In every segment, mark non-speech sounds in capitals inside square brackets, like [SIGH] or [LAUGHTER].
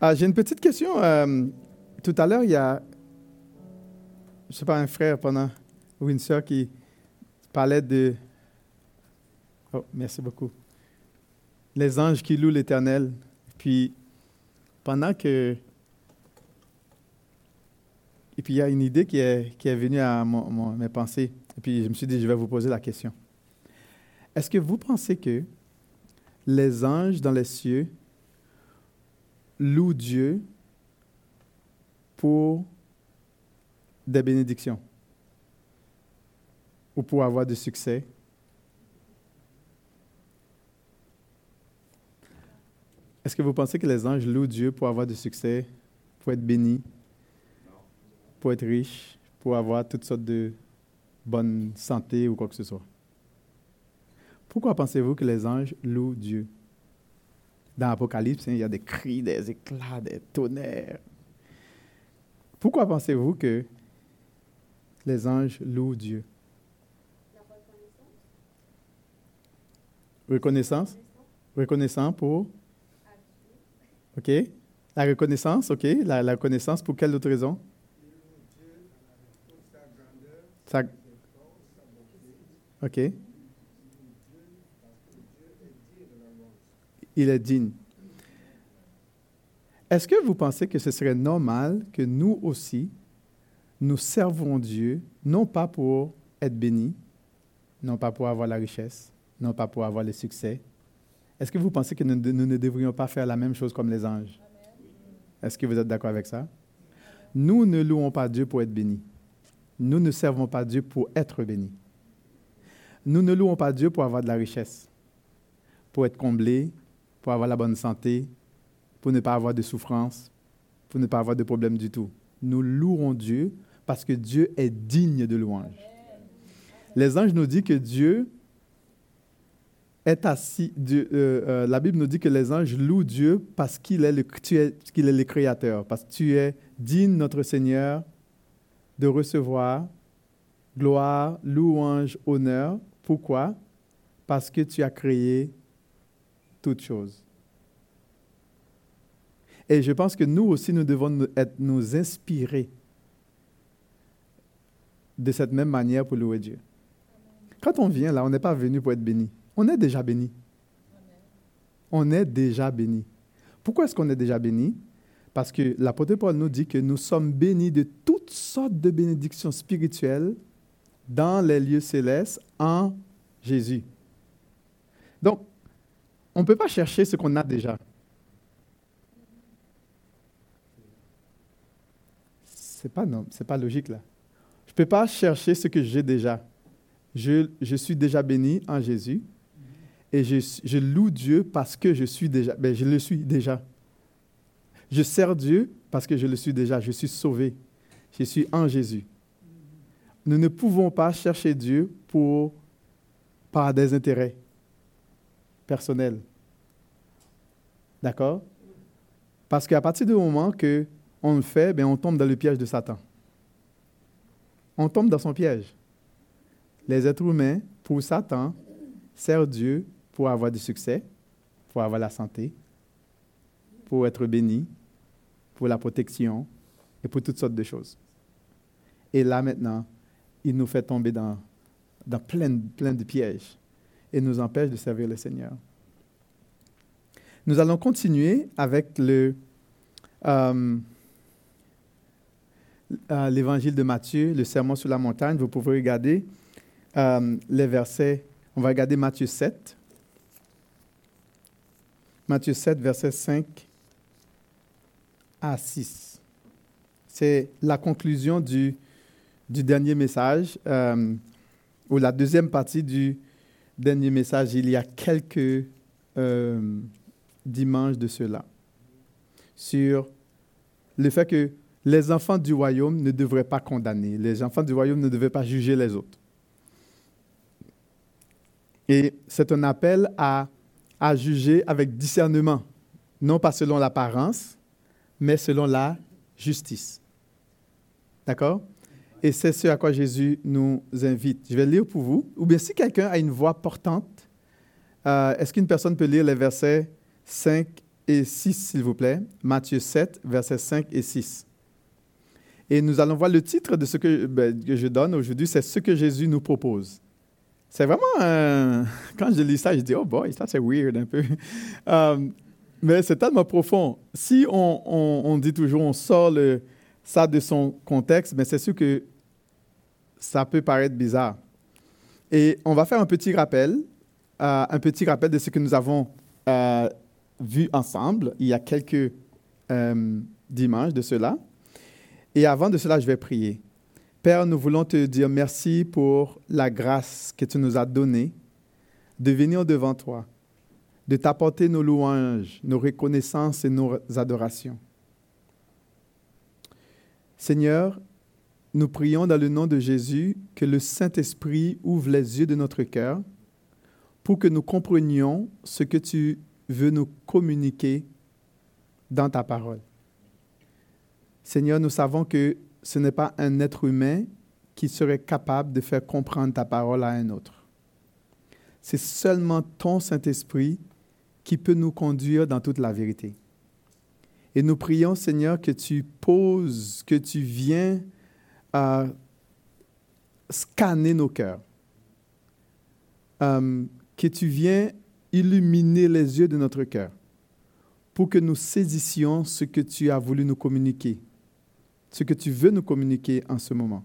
Ah, J'ai une petite question. Euh, tout à l'heure, il y a, je sais pas, un frère pendant, ou une sœur qui parlait de... Oh, merci beaucoup. Les anges qui louent l'Éternel. Puis, pendant que... Et puis, il y a une idée qui est, qui est venue à mes pensées. Et puis, je me suis dit, je vais vous poser la question. Est-ce que vous pensez que les anges dans les cieux louent Dieu pour des bénédictions ou pour avoir du succès. Est-ce que vous pensez que les anges louent Dieu pour avoir du succès, pour être bénis, pour être riches, pour avoir toutes sortes de bonne santé ou quoi que ce soit? Pourquoi pensez-vous que les anges louent Dieu? Dans l'Apocalypse, hein, il y a des cris, des éclats, des tonnerres. Pourquoi pensez-vous que les anges louent Dieu? Reconnaissance? Reconnaissant pour? OK. La reconnaissance, OK. La, la reconnaissance pour quelle autre raison? Ça- OK. Il est digne. Est-ce que vous pensez que ce serait normal que nous aussi, nous servons Dieu, non pas pour être bénis, non pas pour avoir la richesse, non pas pour avoir le succès? Est-ce que vous pensez que nous, nous ne devrions pas faire la même chose comme les anges? Est-ce que vous êtes d'accord avec ça? Nous ne louons pas Dieu pour être bénis. Nous ne servons pas Dieu pour être bénis. Nous ne louons pas Dieu pour avoir de la richesse, pour être comblés, pour avoir la bonne santé, pour ne pas avoir de souffrance, pour ne pas avoir de problème du tout. Nous louons Dieu parce que Dieu est digne de louange. Les anges nous disent que Dieu est assis. Dieu, euh, euh, la Bible nous dit que les anges louent Dieu parce qu'il est, qu'il est le Créateur, parce que tu es digne, notre Seigneur, de recevoir gloire, louange, honneur. Pourquoi? Parce que tu as créé toutes. Et je pense que nous aussi, nous devons être, nous inspirer de cette même manière pour louer Dieu. Quand on vient là, on n'est pas venu pour être béni. On est déjà béni. On est déjà béni. Pourquoi est-ce qu'on est déjà béni? Parce que l'apôtre Paul nous dit que nous sommes bénis de toutes sortes de bénédictions spirituelles dans les lieux célestes en Jésus. Donc, on ne peut pas chercher ce qu'on a déjà. C'est pas pas logique là. Je ne peux pas chercher ce que j'ai déjà. Je, je suis déjà béni en Jésus et je, loue Dieu parce que je suis déjà. Ben, je le suis déjà. Je sers Dieu parce que je le suis déjà. Je suis sauvé. Je suis en Jésus. Nous ne pouvons pas chercher Dieu par des intérêts personnels. D'accord? Parce qu'à partir du moment que on le fait, ben on tombe dans le piège de Satan. On tombe dans son piège. Les êtres humains, pour Satan, servent Dieu pour avoir du succès, pour avoir la santé, pour être béni, pour la protection et pour toutes sortes de choses. Et là maintenant, il nous fait tomber dans, plein de pièges et nous empêche de servir le Seigneur. Nous allons continuer avec le, euh, euh, l'évangile de Matthieu, le sermon sur la montagne. Vous pouvez regarder euh, les versets. On va regarder Matthieu 7. Matthieu 7, versets 5 à 6. C'est la conclusion du, du dernier message, ou la deuxième partie du dernier message, il y a quelques euh, dimanches de cela, sur le fait que les enfants du royaume ne devraient pas condamner, les enfants du royaume ne devaient pas juger les autres. Et c'est un appel à, à juger avec discernement, non pas selon l'apparence, mais selon la justice. D'accord? Et c'est ce à quoi Jésus nous invite. Je vais lire pour vous. Ou bien si quelqu'un a une voix portante, euh, est-ce qu'une personne peut lire les versets 5 et 6, s'il vous plaît? Matthieu 7, versets 5 et 6. Et nous allons voir le titre de ce que, ben, que je donne aujourd'hui, c'est ce que Jésus nous propose. C'est vraiment, [LAUGHS] quand je lis ça, je dis, oh boy, ça c'est weird un peu. [LAUGHS] Euh, mais c'est tellement profond. Si on, on, dit toujours, on sort le, ça de son contexte, mais c'est sûr que ça peut paraître bizarre. Et on va faire un petit rappel, euh, un petit rappel de ce que nous avons euh, vu ensemble il y a quelques dimanches de cela. Et avant de cela, je vais prier. Père, nous voulons te dire merci pour la grâce que tu nous as donnée de venir devant toi, de t'apporter nos louanges, nos reconnaissances et nos adorations. Seigneur, nous prions dans le nom de Jésus que le Saint-Esprit ouvre les yeux de notre cœur pour que nous comprenions ce que tu veux nous communiquer dans ta parole. Seigneur, nous savons que ce n'est pas un être humain qui serait capable de faire comprendre ta parole à un autre. C'est seulement ton Saint-Esprit qui peut nous conduire dans toute la vérité. Et nous prions, Seigneur, que tu poses, que tu viens à scanner nos cœurs, euh, que tu viens illuminer les yeux de notre cœur pour que nous saisissions ce que tu as voulu nous communiquer ce que tu veux nous communiquer en ce moment.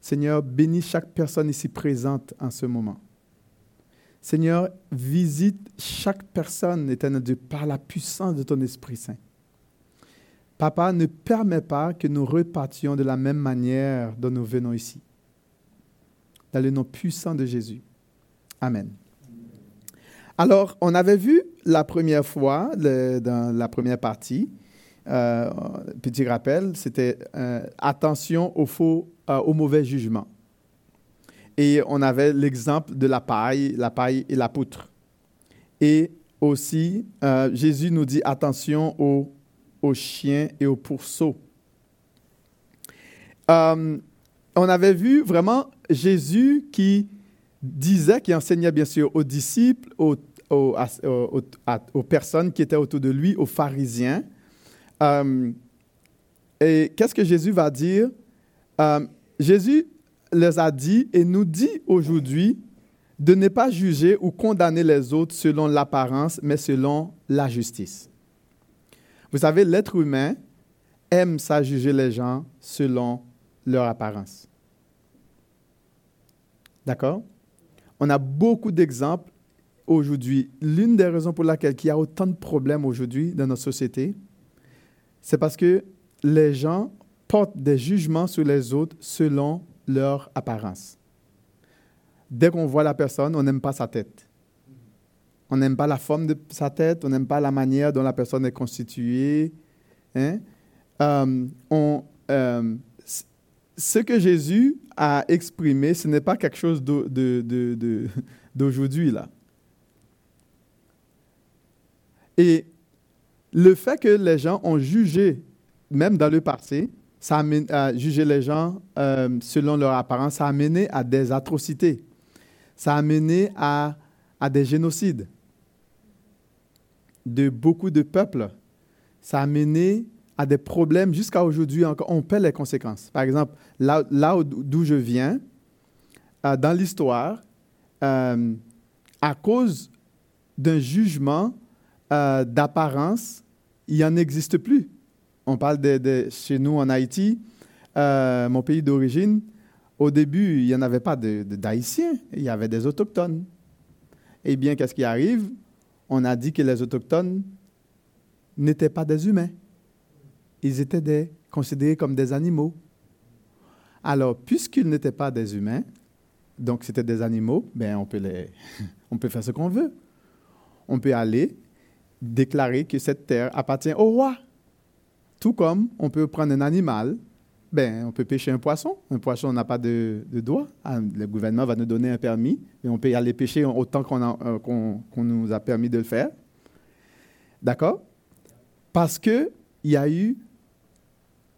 Seigneur, bénis chaque personne ici présente en ce moment. Seigneur, visite chaque personne, éternel par la puissance de ton Esprit Saint. Papa, ne permets pas que nous repartions de la même manière dont nous venons ici. Dans le nom puissant de Jésus. Amen. Alors, on avait vu la première fois, dans la première partie, euh, petit rappel, c'était euh, attention au faux, euh, au mauvais jugement. Et on avait l'exemple de la paille, la paille et la poutre. Et aussi, Jésus nous dit attention aux, chiens et aux pourceaux. on avait vu vraiment Jésus qui disait, qui enseignait bien sûr aux disciples, aux, personnes qui étaient autour de lui, aux pharisiens, euh, et qu'est-ce que Jésus va dire? Euh, Jésus les a dit et nous dit aujourd'hui de ne pas juger ou condamner les autres selon l'apparence, mais selon la justice. Vous savez, l'être humain aime ça juger les gens selon leur apparence. D'accord? On a beaucoup d'exemples aujourd'hui. L'une des raisons pour laquelle il y a autant de problèmes aujourd'hui dans notre société, c'est parce que les gens portent des jugements sur les autres selon leur apparence. Dès qu'on voit la personne, on n'aime pas sa tête. On n'aime pas la forme de sa tête, on n'aime pas la manière dont la personne est constituée. Hein? Euh, euh, ce que Jésus a exprimé, ce n'est pas quelque chose d'aujourd'hui, là. Et le fait que les gens ont jugé, même dans le passé, ça a, jugé les gens euh, selon leur apparence, ça a mené à des atrocités. Ça a mené à, des génocides de beaucoup de peuples. Ça a mené à des problèmes jusqu'à aujourd'hui encore. On paie les conséquences. Par exemple, là, d'où je viens, euh, dans l'histoire, euh, à cause d'un jugement euh, d'apparence, il en existe plus. On parle de, chez nous en Haïti, euh, mon pays d'origine. Au début, il n'y en avait pas d'Haïtiens, il y avait des autochtones. Eh bien, qu'est-ce qui arrive? On a dit que les autochtones n'étaient pas des humains. Ils étaient des, considérés comme des animaux. Alors, puisqu'ils n'étaient pas des humains, donc c'était des animaux, ben on peut, les, [LAUGHS] on peut faire ce qu'on veut. On peut aller déclarer que cette terre appartient au roi. Tout comme on peut prendre un animal, ben, on peut pêcher un poisson. Un poisson n'a pas de, de doigt. Ah, le gouvernement va nous donner un permis et on peut aller pêcher autant euh, qu'on nous a permis de le faire. D'accord? Parce qu'il y a eu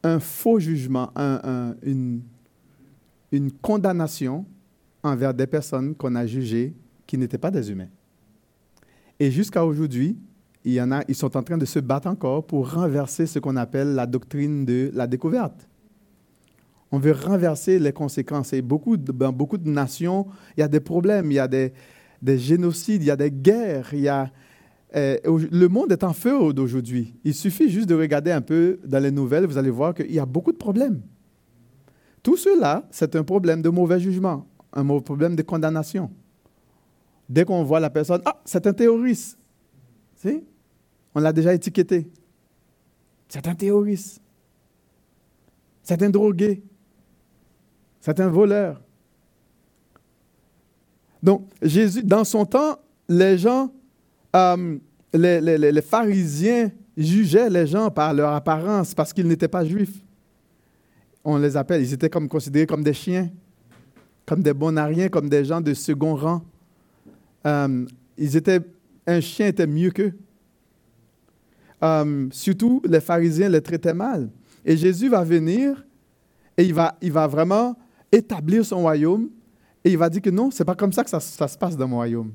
un faux jugement, une condamnation envers des personnes qu'on a jugées qui n'étaient pas des humains. Et jusqu'à aujourd'hui, ils sont en train de se battre encore pour renverser ce qu'on appelle la doctrine de la découverte. On veut renverser les conséquences. Et beaucoup dans beaucoup de nations, il y a des problèmes, il y a des, des génocides, il y a des guerres, euh, le monde est en feu d'aujourd'hui. Il suffit juste de regarder un peu dans les nouvelles, vous allez voir qu'il y a beaucoup de problèmes. Tout cela, c'est un problème de mauvais jugement, un problème de condamnation. Dès qu'on voit la personne, ah, c'est un terroriste. On l'a déjà étiqueté. C'est un terroriste. C'est un drogué. C'est un voleur. Donc, Jésus, dans son temps, les gens, euh, les, les, pharisiens jugeaient les gens par leur apparence parce qu'ils n'étaient pas juifs. On les appelle, ils étaient comme considérés comme des chiens, comme des bonariens, comme des gens de second rang. Euh, ils étaient, un chien était mieux qu'eux. Euh, surtout, les pharisiens les traitaient mal. Et Jésus va venir et il va, il va vraiment établir son royaume et il va dire que non, ce n'est pas comme ça que ça, se passe dans mon royaume.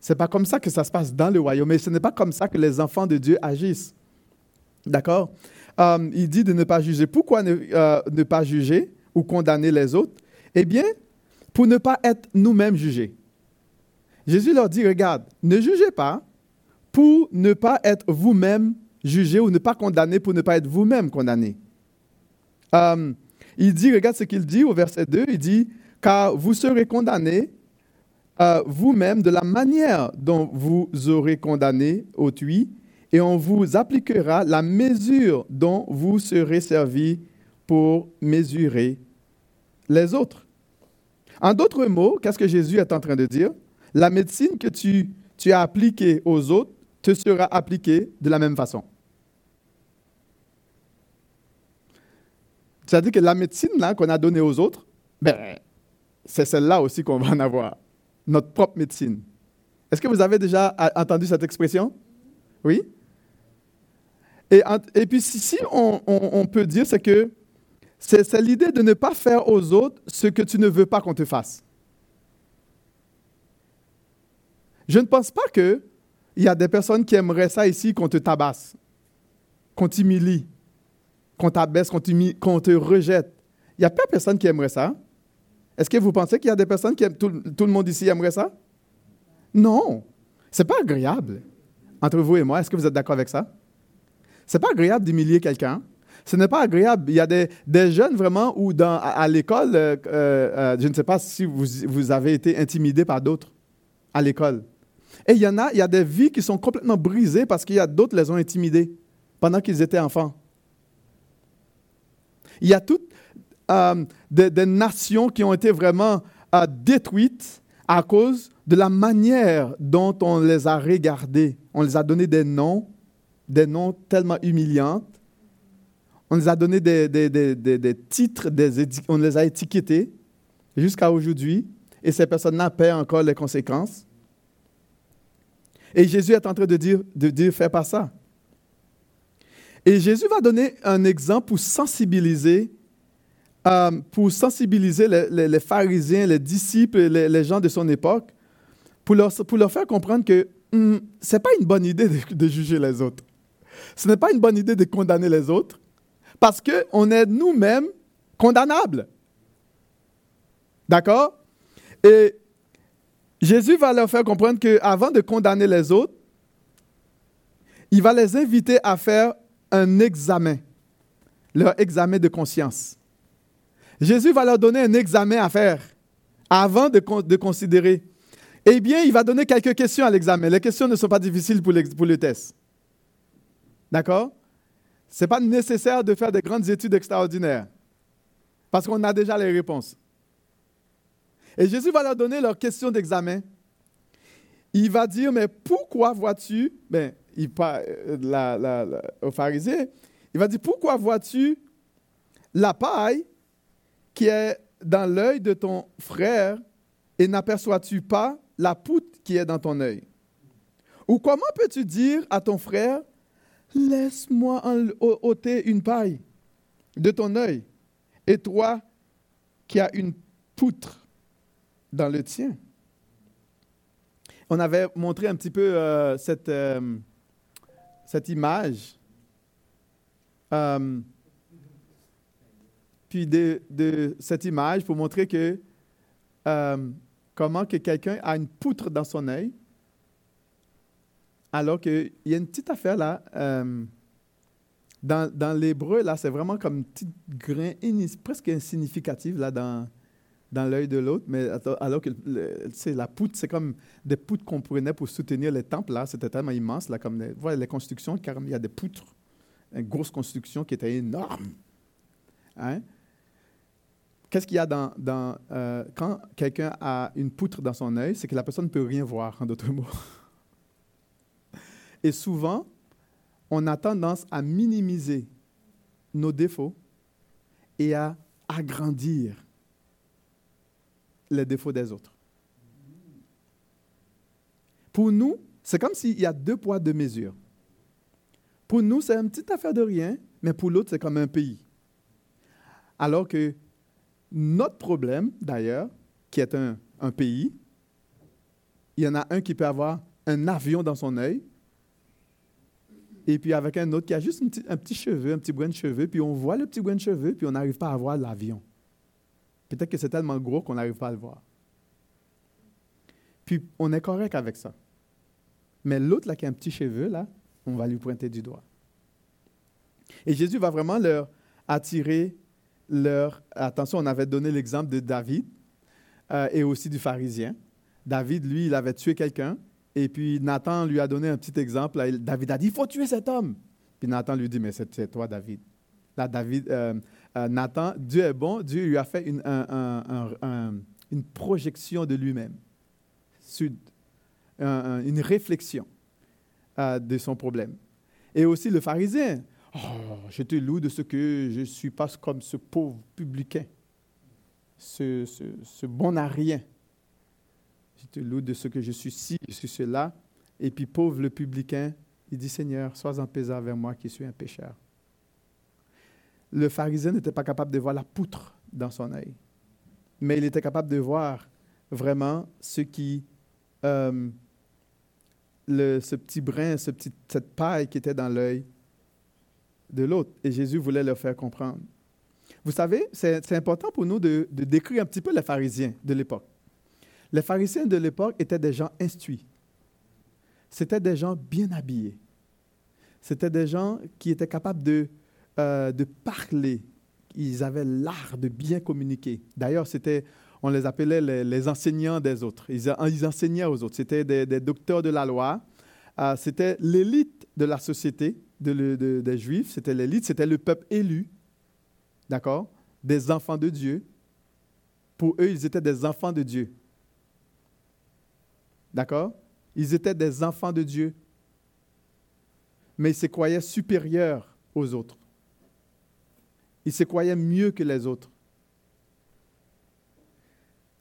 Ce n'est pas comme ça que ça se passe dans le royaume. Et ce n'est pas comme ça que les enfants de Dieu agissent. D'accord? Euh, Il dit de ne pas juger. Pourquoi euh, ne pas juger ou condamner les autres? Eh bien, pour ne pas être nous-mêmes jugés. Jésus leur dit, regarde, ne jugez pas pour ne pas être vous-même jugé ou ne pas condamné pour ne pas être vous-même condamné. Euh, il dit, regarde ce qu'il dit au verset 2, il dit, car vous serez condamné euh, vous-même de la manière dont vous aurez condamné autrui, et on vous appliquera la mesure dont vous serez servi pour mesurer les autres. En d'autres mots, qu'est-ce que Jésus est en train de dire? La médecine que tu, tu as appliquée aux autres te sera appliqué de la même façon. C'est-à-dire que la médecine qu'on a donnée aux autres, ben, c'est celle-là aussi qu'on va en avoir, notre propre médecine. Est-ce que vous avez déjà entendu cette expression? Oui? Et, et puis, si, on, on, peut dire, c'est que c'est l'idée de ne pas faire aux autres ce que tu ne veux pas qu'on te fasse. Je ne pense pas que il y a des personnes qui aimeraient ça ici, qu'on te tabasse, qu'on t'humilie, qu'on t'abaisse, qu'on, te rejette. Il n'y a pas personne qui aimerait ça. Est-ce que vous pensez qu'il y a des personnes qui aiment, tout, le monde ici aimerait ça? Non. Ce n'est pas agréable. Entre vous et moi, est-ce que vous êtes d'accord avec ça? Ce n'est pas agréable d'humilier quelqu'un. Ce n'est pas agréable. Il y a des, jeunes vraiment où dans, à, l'école, euh, euh, je ne sais pas si vous, vous avez été intimidé par d'autres à l'école. Et il y en a, il y a des vies qui sont complètement brisées parce qu'il y a d'autres les ont intimidées pendant qu'ils étaient enfants. Il y a toutes euh, des, nations qui ont été vraiment euh, détruites à cause de la manière dont on les a regardées. On les a donné des noms, des noms tellement humiliants. On les a donné des, des titres, on les a étiquetés jusqu'à aujourd'hui. Et ces personnes-là paient encore les conséquences. Et Jésus est en train de dire, de dire fais pas ça. Et Jésus va donner un exemple pour sensibiliser, euh, pour sensibiliser les, pharisiens, les disciples, les, gens de son époque, pour leur, faire comprendre que hum, ce n'est pas une bonne idée de, juger les autres. Ce n'est pas une bonne idée de condamner les autres, parce qu'on est nous-mêmes condamnables. D'accord? Et Jésus va leur faire comprendre qu'avant de condamner les autres, il va les inviter à faire un examen, leur examen de conscience. Jésus va leur donner un examen à faire avant de, considérer. Eh bien, il va donner quelques questions à l'examen. Les questions ne sont pas difficiles pour, pour le test. D'accord? Ce n'est pas nécessaire de faire des grandes études extraordinaires parce qu'on a déjà les réponses. Et Jésus va leur donner leur question d'examen. Il va dire, mais pourquoi vois-tu, ben, il parle euh, aux pharisiens, il va dire, pourquoi vois-tu la paille qui est dans l'œil de ton frère et n'aperçois-tu pas la poutre qui est dans ton œil? Ou comment peux-tu dire à ton frère, laisse-moi ôter une paille de ton œil, et toi qui as une poutre? Dans le tien. On avait montré un petit peu euh, cette, euh, cette image. Euh, puis de, cette image pour montrer que comment que quelqu'un a une poutre dans son œil, alors qu'il y a une petite affaire là. Dans, dans l'hébreu, là, c'est vraiment comme un petit grain presque insignificatif là, dans, dans l'œil de l'autre, mais alors que c'est la poutre, c'est comme des poutres qu'on prenait pour soutenir les temples, là, c'était tellement immense, là, comme les, constructions, car il y a des poutres, une grosse construction qui était énorme. Hein? Qu'est-ce qu'il y a dans, dans euh, quand quelqu'un a une poutre dans son œil, c'est que la personne ne peut rien voir, en d'autres mots. [LAUGHS] Et souvent, on a tendance à minimiser nos défauts et à agrandir les défauts des autres. Pour nous, c'est comme s'il y a deux poids, deux mesures. Pour nous, c'est une petite affaire de rien, mais pour l'autre, c'est comme un pays. Alors que notre problème, d'ailleurs, qui est un, un, pays, il y en a un qui peut avoir un avion dans son œil, et puis avec un autre qui a juste un petit cheveu, un petit brin de cheveux, puis on voit le petit brin de cheveux, puis on n'arrive pas à voir l'avion. Peut-être que c'est tellement gros qu'on n'arrive pas à le voir. Puis on est correct avec ça. Mais l'autre, là, qui a un petit cheveu, là, on va lui pointer du doigt. Et Jésus va vraiment leur attirer leur attention. On avait donné l'exemple de David euh, et aussi du pharisien. David, lui, il avait tué quelqu'un. Et puis Nathan lui a donné un petit exemple. David a dit, il faut tuer cet homme. Puis Nathan lui dit, mais c'est toi, David. Là, David, euh, euh, Nathan, Dieu est bon, Dieu lui a fait une, une projection de lui-même, une réflexion euh, de son problème. Et aussi le pharisien, oh, je te loue de ce que je ne suis pas comme ce pauvre publicain, ce, bon à rien. Je te loue de ce que je suis ci, je suis cela. Et puis pauvre le publicain, il dit Seigneur, sois en paix avec moi qui suis un pécheur le pharisien n'était pas capable de voir la poutre dans son œil, mais il était capable de voir vraiment ce qui, euh, le, ce petit brin, ce petit, cette paille qui était dans l'œil de l'autre. Et Jésus voulait leur faire comprendre. Vous savez, c'est important pour nous de, de, décrire un petit peu les pharisiens de l'époque. Les pharisiens de l'époque étaient des gens instruits. C'était des gens bien habillés. C'était des gens qui étaient capables de euh, de parler. Ils avaient l'art de bien communiquer. D'ailleurs, c'était, on les appelait les, enseignants des autres. Ils, enseignaient aux autres. C'était des, docteurs de la loi. Euh, c'était l'élite de la société des Juifs. C'était l'élite. C'était le peuple élu. D'accord? Des enfants de Dieu. Pour eux, ils étaient des enfants de Dieu. D'accord? Ils étaient des enfants de Dieu. Mais ils se croyaient supérieurs aux autres. Ils se croyaient mieux que les autres.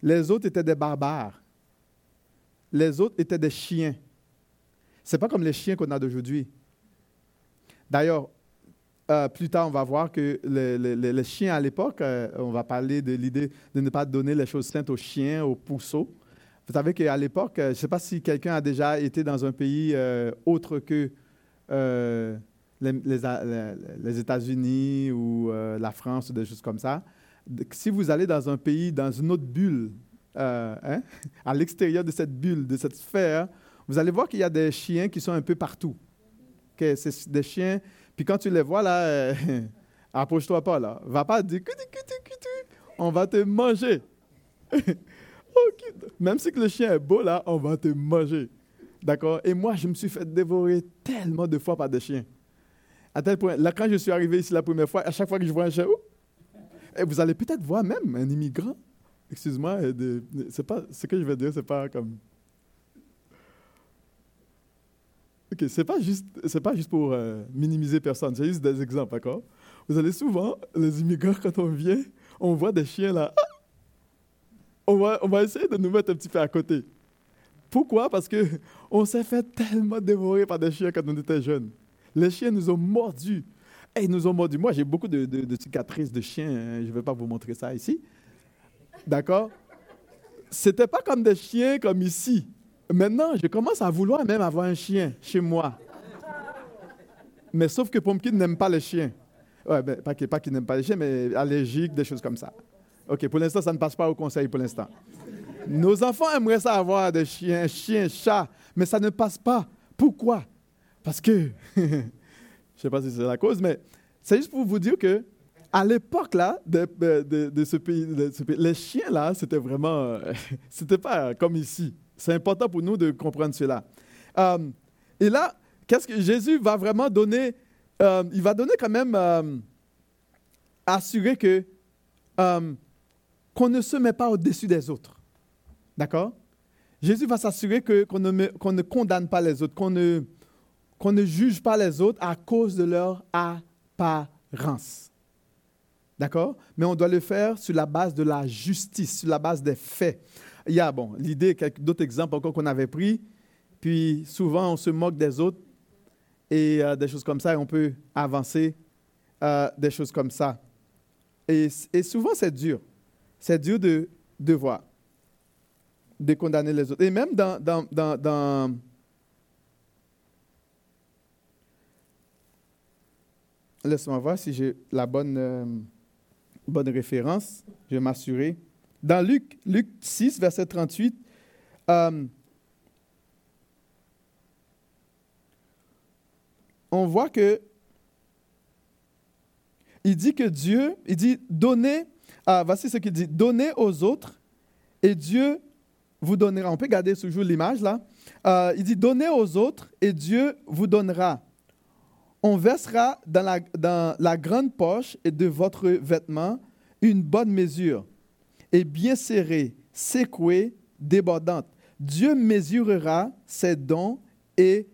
Les autres étaient des barbares. Les autres étaient des chiens. Ce n'est pas comme les chiens qu'on a d'aujourd'hui. D'ailleurs, euh, plus tard, on va voir que les, chiens à l'époque, euh, on va parler de l'idée de ne pas donner les choses saintes aux chiens, aux pousseaux. Vous savez qu'à l'époque, euh, je ne sais pas si quelqu'un a déjà été dans un pays autre que les, États-Unis ou euh, la France ou des choses comme ça, si vous allez dans un pays, dans une autre bulle, euh, hein, [LAUGHS] à l'extérieur de cette bulle, de cette sphère, vous allez voir qu'il y a des chiens qui sont un peu partout. c'est des chiens, puis quand tu les vois là, euh, [LAUGHS] approche-toi pas là. Va pas dire on va te manger. [LAUGHS] Même si le chien est beau là, on va te manger. D'accord? Et moi, je me suis fait dévorer tellement de fois par des chiens. À tel point, là, quand je suis arrivé ici la première fois, à chaque fois que je vois un chien, et vous allez peut-être voir même un immigrant. Excuse-moi, c'est pas ce que je veux dire, c'est pas comme. Ok, c'est pas juste, pas juste pour euh, minimiser personne, c'est juste des exemples, d'accord? Vous allez souvent, les immigrants, quand on vient, on voit des chiens là. Ah! On va, on va essayer de nous mettre un petit peu à côté. Pourquoi? Parce que on s'est fait tellement dévorer par des chiens quand on était jeunes. Les chiens nous ont mordus. Et ils nous ont mordus. Moi, j'ai beaucoup de, cicatrices de chiens. Je ne vais pas vous montrer ça ici. D'accord? C'était pas comme des chiens comme ici. Maintenant, je commence à vouloir même avoir un chien chez moi. Mais sauf que Pumpkin n'aime pas les chiens. Ouais, ben, pas qu'il n'aime pas les chiens, mais allergique, des choses comme ça. OK, pour l'instant, ça ne passe pas au conseil pour l'instant. Nos enfants aimeraient ça avoir des chiens, chiens, chats, mais ça ne passe pas. Pourquoi? Parce que, [LAUGHS] je ne sais pas si c'est la cause, mais c'est juste pour vous dire que à l'époque là de, ce pays, les chiens là, c'était vraiment, [LAUGHS] c'était pas comme ici. C'est important pour nous de comprendre cela. Euh, et là, qu'est-ce que Jésus va vraiment donner euh, Il va donner quand même euh, assurer que qu'on ne se met pas au-dessus des autres. D'accord? Jésus va s'assurer qu'on ne, ne, condamne pas les autres, qu'on ne, qu'on ne juge pas les autres à cause de leur apparence. D'accord? Mais on doit le faire sur la base de la justice, sur la base des faits. Il y a, bon, l'idée, d'autres exemples encore qu'on avait pris, puis souvent on se moque des autres et euh, des choses comme ça, et on peut avancer euh, des choses comme ça. Et, et souvent c'est dur. C'est dur de, de voir, de condamner les autres. Et même dans, dans, dans, dans Laisse-moi voir si j'ai la bonne, euh, bonne référence. Je vais m'assurer. Dans Luc, Luc 6, verset 38, euh, on voit que il dit que Dieu, il dit donnez, ah, voici ce qu'il dit, donnez aux autres et Dieu vous donnera. On peut garder toujours l'image là. Euh, il dit donnez aux autres et Dieu vous donnera on versera dans la, grande poche de votre vêtement une bonne mesure, et bien serrée, secouée, débordante. Dieu mesurera ses dons et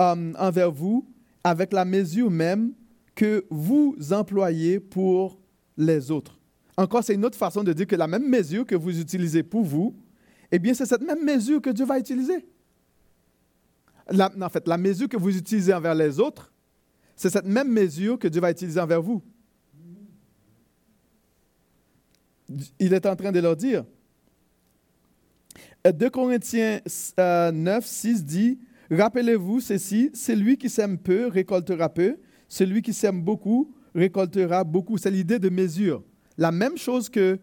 euh, envers vous avec la mesure même que vous employez pour les autres. Encore, c'est une autre façon de dire que la même mesure que vous utilisez pour vous, eh bien, c'est cette même mesure que Dieu va utiliser. en fait, la mesure que vous utilisez envers les autres, c'est cette même mesure que Dieu va utiliser envers vous. Il est en train de leur dire. 2 Corinthiens 9, 6 dit, Rappelez-vous ceci, celui qui sème peu récoltera peu, celui qui sème beaucoup récoltera beaucoup. C'est l'idée de mesure. La même chose que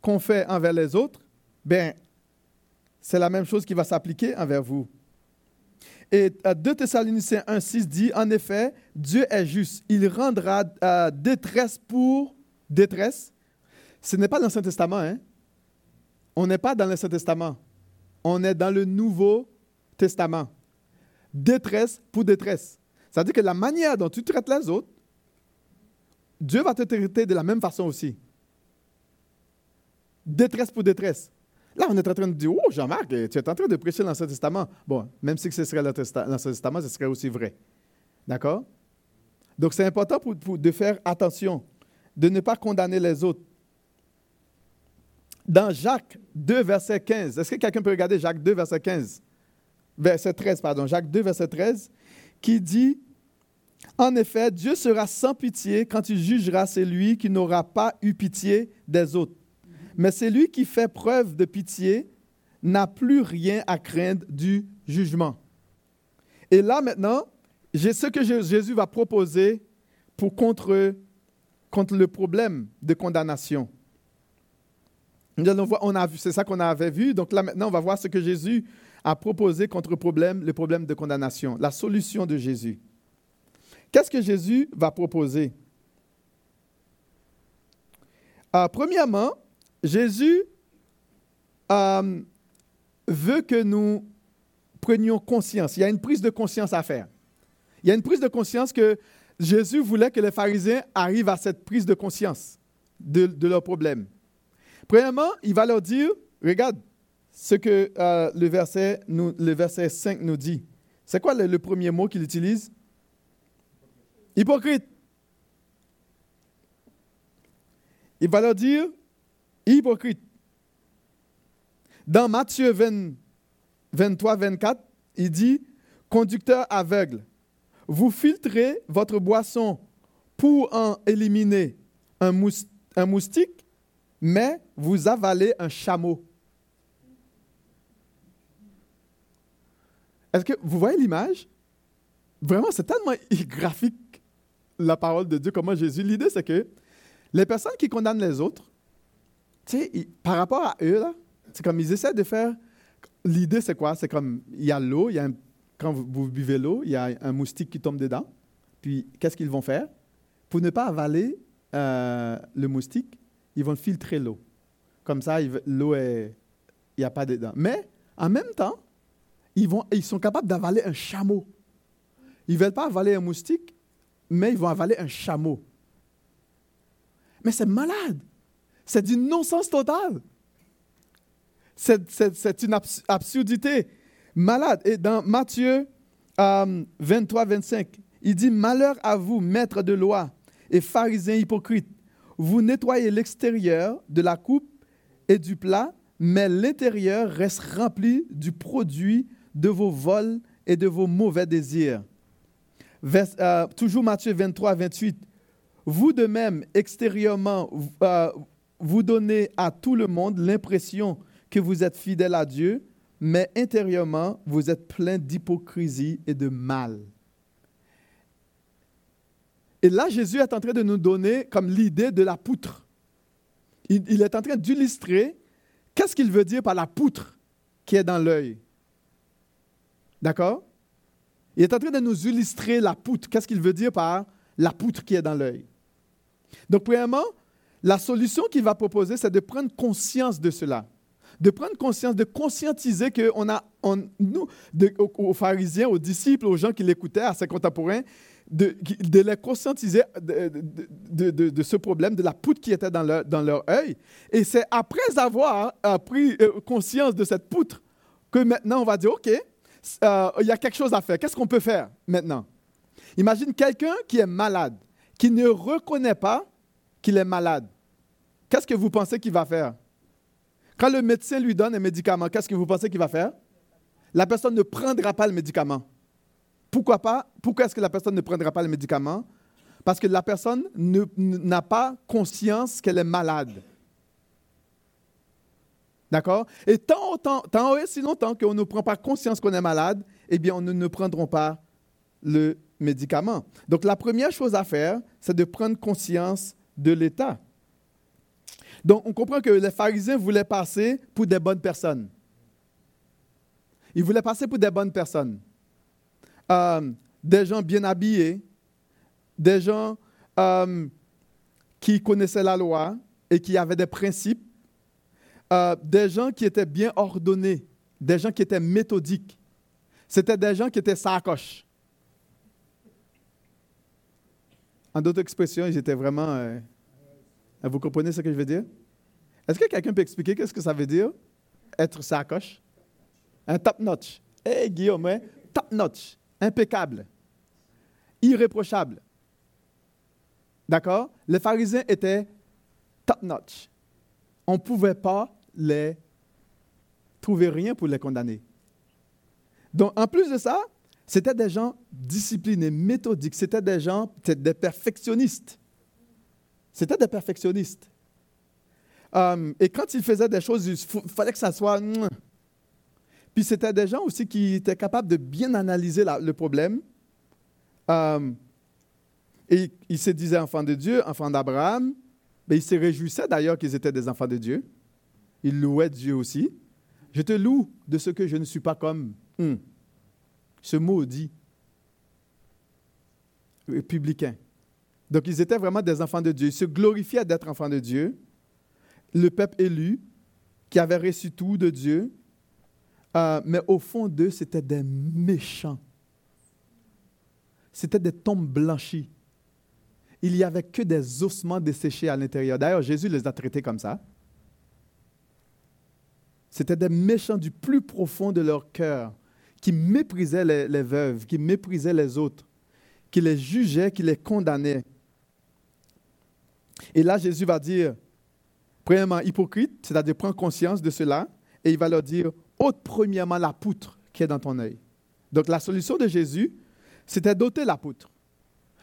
qu'on fait envers les autres, ben, c'est la même chose qui va s'appliquer envers vous. Et 2 Thessaloniciens 1, 6 dit, en effet, Dieu est juste. Il rendra euh, détresse pour détresse. Ce n'est pas l'Ancien Testament. Hein? On n'est pas dans l'Ancien Testament. On est dans le Nouveau Testament. Détresse pour détresse. C'est-à-dire que la manière dont tu traites les autres, Dieu va te traiter de la même façon aussi. Détresse pour détresse. Là, on est en train de dire, oh, Jean-Marc, tu es en train de prêcher l'Ancien Testament. Bon, même si ce serait l'Ancien Testament, ce serait aussi vrai. D'accord? Donc, c'est important pour, de faire attention, de ne pas condamner les autres. Dans Jacques 2, verset 15, est-ce que quelqu'un peut regarder Jacques 2, verset 15? Verset 13, pardon. Jacques 2, verset 13, qui dit, en effet, Dieu sera sans pitié quand il jugera celui qui n'aura pas eu pitié des autres. Mais celui qui fait preuve de pitié n'a plus rien à craindre du jugement. Et là maintenant, j'ai ce que Jésus va proposer pour contre, contre le problème de condamnation. On a vu, c'est ça qu'on avait vu. Donc là maintenant, on va voir ce que Jésus a proposé contre le problème, le problème de condamnation, la solution de Jésus. Qu'est-ce que Jésus va proposer? Euh, premièrement, Jésus euh, veut que nous prenions conscience. Il y a une prise de conscience à faire. Il y a une prise de conscience que Jésus voulait que les pharisiens arrivent à cette prise de conscience de, de leurs problèmes. Premièrement, il va leur dire, regarde ce que euh, le, verset le verset 5 nous dit. C'est quoi le premier mot qu'il utilise? Hypocrite. Il va leur dire, hypocrite. Dans Matthieu 23, 24, il dit, conducteur aveugle, vous filtrez votre boisson pour en éliminer un, moustique, mais vous avalez un chameau. Est-ce que vous voyez l'image? vraiment, c'est tellement [LAUGHS] graphique la parole de Dieu, comment Jésus. L'idée, c'est que les personnes qui condamnent les autres, tu par rapport à eux, là, c'est comme ils essaient de faire. L'idée, c'est quoi? C'est comme il y a l'eau, il y a quand vous, buvez l'eau, il y a un moustique qui tombe dedans. Puis, qu'est-ce qu'ils vont faire? Pour ne pas avaler euh, le moustique, ils vont filtrer l'eau. Comme ça, l'eau. Il n'y a pas dedans. Mais, en même temps, ils, vont, ils sont capables d'avaler un chameau. Ils ne veulent pas avaler un moustique, mais ils vont avaler un chameau. Mais c'est malade. C'est du non-sens total. C'est une absurdité malade. Et dans Matthieu 23, euh, 25, il dit, Malheur à vous, maîtres de loi et pharisiens hypocrites, vous nettoyez l'extérieur de la coupe et du plat, mais l'intérieur reste rempli du produit de vos vols et de vos mauvais désirs. Euh, toujours Matthieu 23, 28. Vous de même, extérieurement, euh, vous donnez à tout le monde l'impression que vous êtes fidèle à Dieu, mais intérieurement, vous êtes plein d'hypocrisie et de mal. Et là, Jésus est en train de nous donner comme l'idée de la poutre. Il, est en train d'illustrer qu'est-ce qu'il veut dire par la poutre qui est dans l'œil. D'accord? Il est en train de nous illustrer la poutre. Qu'est-ce qu'il veut dire par la poutre qui est dans l'œil? Donc, premièrement, la solution qu'il va proposer, c'est de prendre conscience de cela. De prendre conscience, de conscientiser qu'on a, nous, aux, pharisiens, aux disciples, aux gens qui l'écoutaient, à ses contemporains, de, les conscientiser de, ce problème, de la poutre qui était dans leur, dans leur œil. Et c'est après avoir pris euh, conscience de cette poutre que maintenant on va dire, OK, euh, il y a quelque chose à faire. Qu'est-ce qu'on peut faire maintenant? Imagine quelqu'un qui est malade, qui ne reconnaît pas qu'il est malade. Qu'est-ce que vous pensez qu'il va faire? Quand le médecin lui donne un médicament, qu'est-ce que vous pensez qu'il va faire? La personne ne prendra pas le médicament. Pourquoi pas? Pourquoi est-ce que la personne ne prendra pas le médicament? Parce que la personne n'a pas conscience qu'elle est malade. D'accord? Et tant, tant, tant et si longtemps qu'on ne prend pas conscience qu'on est malade, eh bien, on ne, ne pas le médicament. Donc, la première chose à faire, c'est de prendre conscience de l'état. Donc, on comprend que les pharisiens voulaient passer pour des bonnes personnes. Ils voulaient passer pour des bonnes personnes. Euh, des gens bien habillés, des gens euh, qui connaissaient la loi et qui avaient des principes, euh, des gens qui étaient bien ordonnés, des gens qui étaient méthodiques. C'était des gens qui étaient sacoches. En d'autres expressions, ils étaient vraiment. Euh, vous comprenez ce que je veux dire? Est-ce que quelqu'un peut expliquer qu'est-ce que ça veut dire être sacoche? Un top notch. Hé hey, Guillaume, hein? top notch, impeccable, irréprochable. D'accord? Les pharisiens étaient top notch. On ne pouvait pas les trouver rien pour les condamner. Donc, en plus de ça, c'était des gens disciplinés, méthodiques, c'était des gens, des perfectionnistes. C'était des perfectionnistes. Euh, et quand ils faisaient des choses, il fallait que ça soit... Puis c'était des gens aussi qui étaient capables de bien analyser le problème. Euh, et ils se disaient enfants de Dieu, enfants d'Abraham. Mais ils se réjouissaient d'ailleurs qu'ils étaient des enfants de Dieu. Ils louaient Dieu aussi. Je te loue de ce que je ne suis pas comme hmm, ce maudit républicain. Donc ils étaient vraiment des enfants de Dieu. Ils se glorifiaient d'être enfants de Dieu. Le peuple élu qui avait reçu tout de Dieu. Euh, mais au fond d'eux, c'était des méchants. C'était des tombes blanchies. Il n'y avait que des ossements desséchés à l'intérieur. D'ailleurs, Jésus les a traités comme ça. C'était des méchants du plus profond de leur cœur, qui méprisaient les, veuves, qui méprisaient les autres, qui les jugeaient, qui les condamnaient. Et là, Jésus va dire, premièrement, hypocrite, c'est-à-dire prendre conscience de cela, et il va leur dire, ôte premièrement la poutre qui est dans ton œil. Donc la solution de Jésus, c'était d'ôter la poutre.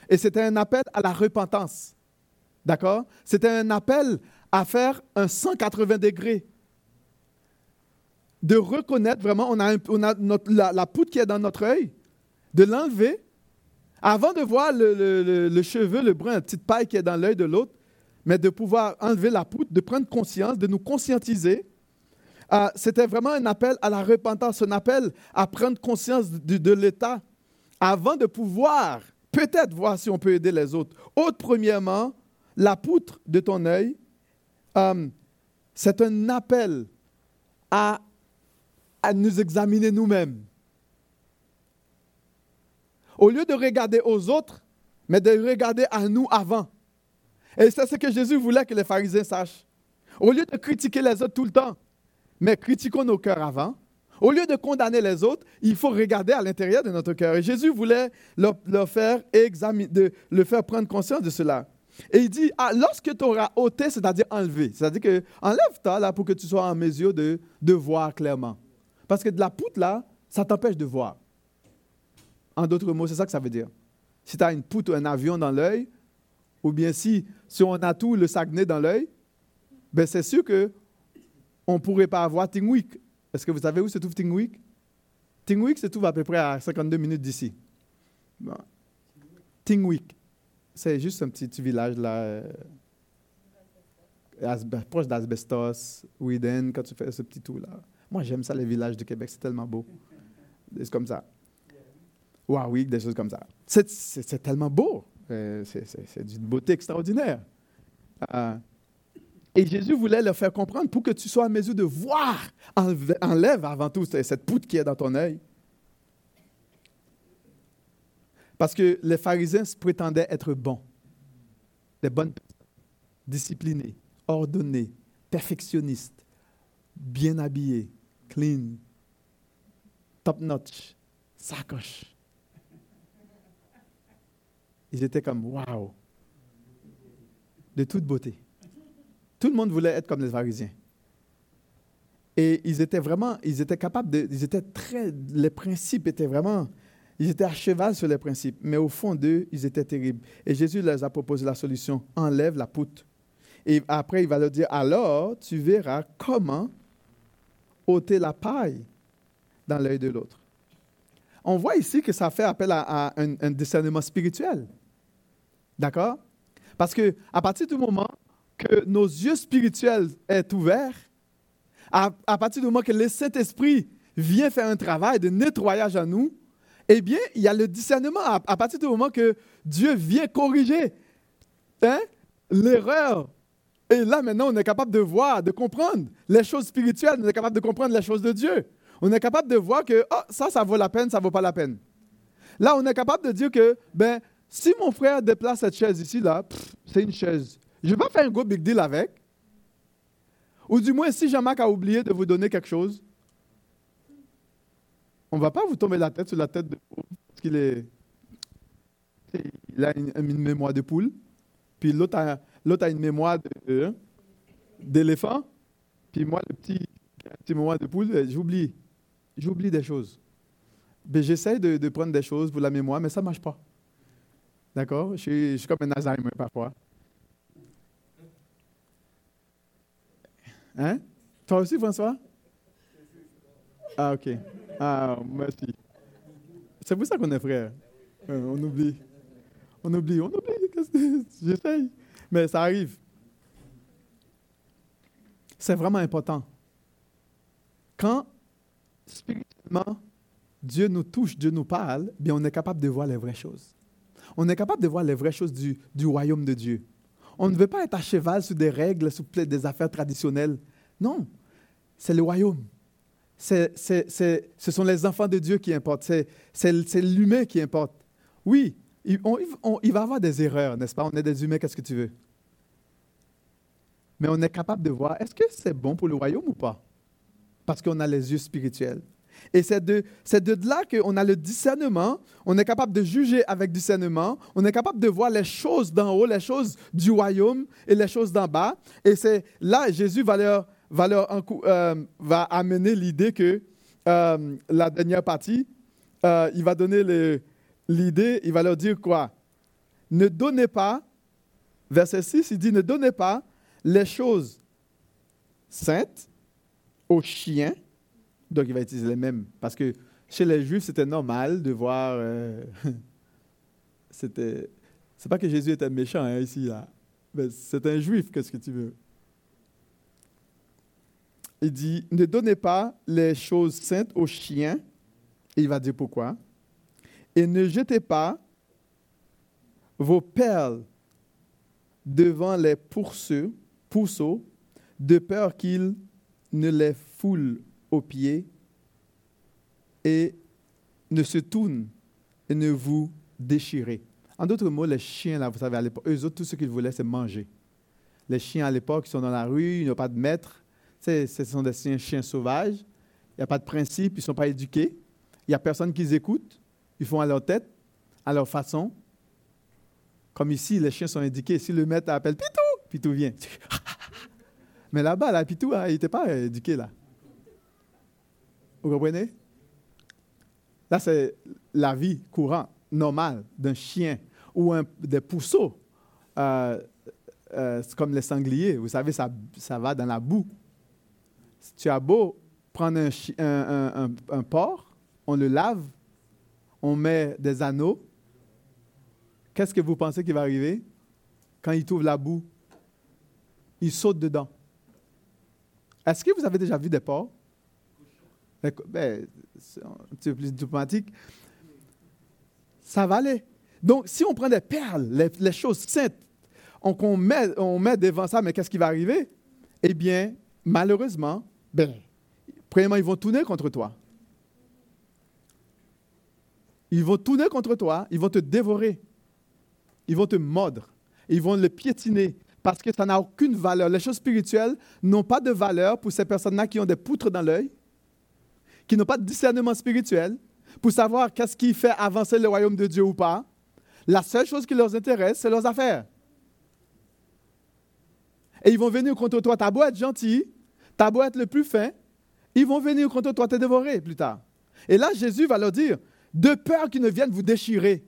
Et c'était un appel à la repentance. D'accord? C'était un appel à faire un 180 degrés de reconnaître vraiment, on a, notre, la, poutre qui est dans notre œil, de l'enlever Avant de voir le, cheveu, le brun, la petite paille qui est dans l'œil de l'autre, mais de pouvoir enlever la poutre, de prendre conscience, de nous conscientiser. Euh, c'était vraiment un appel à la repentance, un appel à prendre conscience de, l'état avant de pouvoir peut-être voir si on peut aider les autres. Autre, premièrement, la poutre de ton œil, euh, c'est un appel à nous examiner nous-mêmes. Au lieu de regarder aux autres, mais de regarder à nous avant. Et c'est ce que Jésus voulait que les pharisiens sachent. Au lieu de critiquer les autres tout le temps, mais critiquons nos cœurs avant. Au lieu de condamner les autres, il faut regarder à l'intérieur de notre cœur. Et Jésus voulait leur, faire examiner, de, le faire prendre conscience de cela. Et il dit, ah, lorsque tu auras ôté, c'est-à-dire enlevé, c'est-à-dire que enlève-toi là pour que tu sois en mesure de, de voir clairement. Parce que de la poutre là, ça t'empêche de voir. En d'autres mots, c'est ça que ça veut dire. Si tu as une poutre ou un avion dans l'œil, ou bien si, si on a tout le Saguenay dans l'œil, ben c'est sûr qu'on ne pourrait pas avoir Tingwick. Est-ce que vous savez où se trouve Tingwick? Tingwick se trouve à peu près à 52 minutes d'ici. Tingwick. C'est juste un petit, village là, euh, proche d'Asbestos, Widen, quand tu fais ce petit tour là. Moi, j'aime ça, les villages du Québec, c'est tellement beau. C'est comme ça. Oui, des choses comme ça. C'est tellement beau. Euh, c'est d'une beauté extraordinaire. Euh, et Jésus voulait leur faire comprendre pour que tu sois en mesure de voir. Enlève avant tout cette poutre qui est dans ton œil. Parce que les pharisiens prétendaient être bons, des bonnes personnes, disciplinés, ordonnés, perfectionnistes, bien habillés, clean, top notch, sacoche ils étaient comme waouh, de toute beauté. Tout le monde voulait être comme les pharisiens. Et ils étaient vraiment, ils étaient capables de, ils étaient très, les principes étaient vraiment, ils étaient à cheval sur les principes, mais au fond d'eux, ils étaient terribles. Et Jésus leur a proposé la solution, enlève la poutre. Et après, il va leur dire, alors tu verras comment ôter la paille dans l'œil de l'autre. On voit ici que ça fait appel à, un, discernement spirituel. D'accord? Parce que à partir du moment que nos yeux spirituels sont ouverts, à, partir du moment que le Saint-Esprit vient faire un travail de nettoyage à nous, eh bien, il y a le discernement. À, partir du moment que Dieu vient corriger hein, l'erreur, et là maintenant, on est capable de voir, de comprendre les choses spirituelles, on est capable de comprendre les choses de Dieu. On est capable de voir que oh, ça, ça vaut la peine, ça ne vaut pas la peine. Là, on est capable de dire que, ben, si mon frère déplace cette chaise ici, là, c'est une chaise. Je ne vais pas faire un gros big deal avec. Ou du moins, si Jean-Marc a oublié de vous donner quelque chose, on ne va pas vous tomber la tête sur la tête de parce qu'il est. Il a une, mémoire de poule, puis l'autre a, a, une mémoire d'éléphant, puis moi, le petit, petit mémoire de poule, euh, j'oublie. J'oublie des choses. Ben, j'essaie de, de, prendre des choses pour la mémoire, mais ça ne marche pas. D'accord? Je suis, comme un Alzheimer parfois. Hein? Toi aussi, François? Ah, ok. Ah, merci. C'est pour ça qu'on est frères. Euh, on oublie. On oublie, on oublie. [LAUGHS] J'essaye. Mais ça arrive. C'est vraiment important. Quand spirituellement Dieu nous touche, Dieu nous parle, bien on est capable de voir les vraies choses on est capable de voir les vraies choses du, royaume de Dieu. On ne veut pas être à cheval sur des règles, sur des affaires traditionnelles. Non, c'est le royaume. ce sont les enfants de Dieu qui importent. C'est l'humain qui importe. Oui, il, il va y avoir des erreurs, n'est-ce pas? On est des humains, qu'est-ce que tu veux? Mais on est capable de voir, est-ce que c'est bon pour le royaume ou pas? Parce qu'on a les yeux spirituels. Et c'est de, de là qu'on a le discernement, on est capable de juger avec discernement, on est capable de voir les choses d'en haut, les choses du royaume et les choses d'en bas. Et c'est là Jésus va, leur, va, euh, va amener l'idée que euh, la dernière partie, euh, il va donner l'idée, il va leur dire quoi? Ne donnez pas, verset 6, il dit ne donnez pas les choses saintes aux chiens donc, il va utiliser les mêmes. Parce que chez les Juifs, c'était normal de voir euh, [LAUGHS] c'était. C'est pas que Jésus était méchant hein, ici, là. Mais c'est un juif, qu'est-ce que tu veux? Il dit Ne donnez pas les choses saintes aux chiens. Et il va dire pourquoi. Et ne jetez pas vos perles devant les pourceaux, pourceaux de peur qu'ils ne les foulent aux pieds et ne se tournent et ne vous déchirez. En d'autres mots, les chiens, là, vous savez, à l'époque, eux autres, tout ce qu'ils voulaient, c'est manger. Les chiens, à l'époque, ils sont dans la rue, ils n'ont pas de maître. Ce sont des chiens, sauvages. Il n'y a pas de principe, ils ne sont pas éduqués. Il n'y a personne qui les écoute. Ils font à leur tête, à leur façon. Comme ici, les chiens sont éduqués. Si le maître appelle Pitou, Pitou vient. [LAUGHS] Mais là-bas, là, Pitou, hein, il n'était pas éduqué, là. Vous comprenez? Là, c'est la vie courante, normale d'un chien ou un, des pousseaux. Euh, euh, comme les sangliers, vous savez, ça, ça va dans la boue. tu as beau prendre un, un, un, porc, on le lave, on met des anneaux, qu'est-ce que vous pensez qui va arriver? Quand il trouve la boue? Il saute dedans. Est-ce que vous avez déjà vu des porcs? Ben, c'est un petit peu plus diplomatique. Ça va aller. Donc, si on prend des perles, les, choses saintes, on, met, on met devant ça, mais qu'est-ce qui va arriver? Eh bien, malheureusement, ben, premièrement, ils vont tourner contre toi. Ils vont tourner contre toi, ils vont te dévorer, ils vont te mordre, ils vont le piétiner parce que ça n'a aucune valeur. Les choses spirituelles n'ont pas de valeur pour ces personnes-là qui ont des poutres dans l'œil, qui n'ont pas de discernement spirituel pour savoir qu'est-ce qui fait avancer le royaume de Dieu ou pas. La seule chose qui leur intéresse, c'est leurs affaires. Et ils vont venir contre toi. T'as beau être gentil, t'as beau être le plus fin, ils vont venir contre toi te dévorer plus tard. Et là, Jésus va leur dire, de peur qu'ils ne viennent vous déchirer.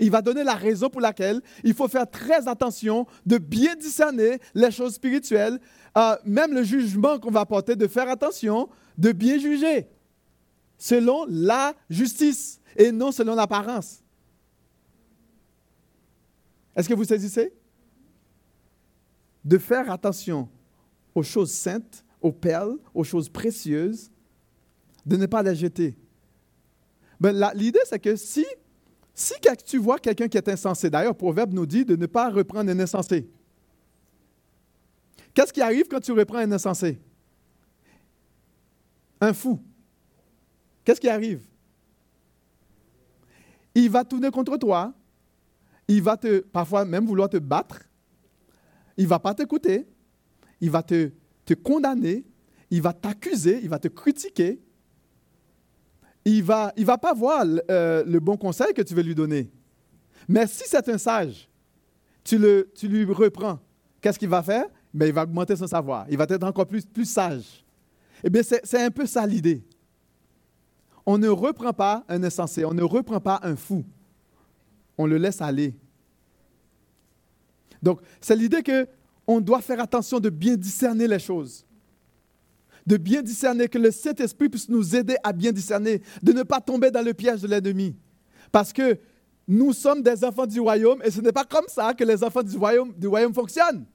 Il va donner la raison pour laquelle il faut faire très attention de bien discerner les choses spirituelles, euh, même le jugement qu'on va apporter, de faire attention de bien juger selon la justice et non selon l'apparence. Est-ce que vous saisissez? De faire attention aux choses saintes, aux perles, aux choses précieuses, de ne pas les jeter. Ben, L'idée, c'est que si, si tu vois quelqu'un qui est insensé, d'ailleurs, Proverbe nous dit de ne pas reprendre un insensé. Qu'est-ce qui arrive quand tu reprends un insensé? un fou, qu'est-ce qui arrive? Il va tourner contre toi, il va te, parfois même vouloir te battre, il ne va pas t'écouter, il va te, te condamner, il va t'accuser, il va te critiquer, il va, il va pas voir euh, le bon conseil que tu veux lui donner. Mais si c'est un sage, tu, le, tu lui reprends, qu'est-ce qu'il va faire? Mais ben, il va augmenter son savoir, il va être encore plus, plus sage. Eh bien, c'est un peu ça l'idée. On ne reprend pas un insensé, on ne reprend pas un fou. On le laisse aller. Donc, c'est l'idée qu'on doit faire attention de bien discerner les choses. De bien discerner, que le Saint-Esprit puisse nous aider à bien discerner, de ne pas tomber dans le piège de l'ennemi. Parce que nous sommes des enfants du royaume et ce n'est pas comme ça que les enfants du royaume, du royaume fonctionnent.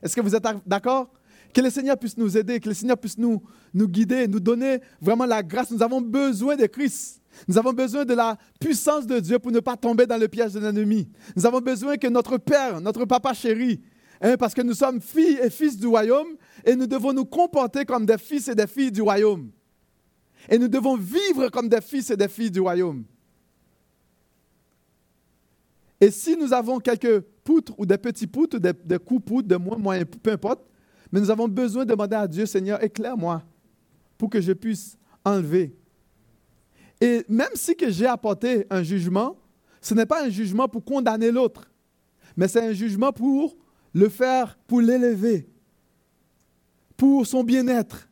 Est-ce que vous êtes d'accord? Que le Seigneur puisse nous aider, que le Seigneur puisse nous, nous guider, nous donner vraiment la grâce. Nous avons besoin de Christ. Nous avons besoin de la puissance de Dieu pour ne pas tomber dans le piège de l'ennemi. Nous avons besoin que notre Père, notre Papa chéri, hein, parce que nous sommes filles et fils du royaume, et nous devons nous comporter comme des fils et des filles du royaume. Et nous devons vivre comme des fils et des filles du royaume. Et si nous avons quelques poutres ou des petits poutres, des, des coups poutres, de moins peu importe, mais nous avons besoin de demander à Dieu, Seigneur, éclaire-moi pour que je puisse enlever. Et même si que j'ai apporté un jugement, ce n'est pas un jugement pour condamner l'autre, mais c'est un jugement pour le faire, pour l'élever, pour son bien-être,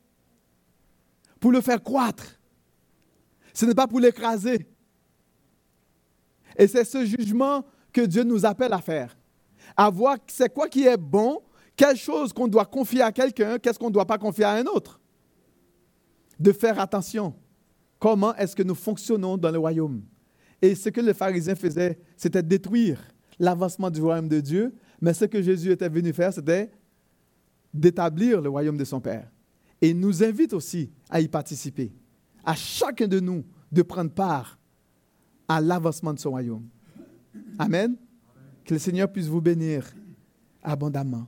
pour le faire croître. Ce n'est pas pour l'écraser. Et c'est ce jugement que Dieu nous appelle à faire. À voir c'est quoi qui est bon quelle chose qu'on doit confier à quelqu'un, qu'est-ce qu'on ne doit pas confier à un autre De faire attention. Comment est-ce que nous fonctionnons dans le royaume? Et ce que les pharisiens faisaient, c'était détruire l'avancement du royaume de Dieu. Mais ce que Jésus était venu faire, c'était d'établir le royaume de son Père. Et il nous invite aussi à y participer. À chacun de nous de prendre part à l'avancement de son royaume. Amen. Que le Seigneur puisse vous bénir abondamment.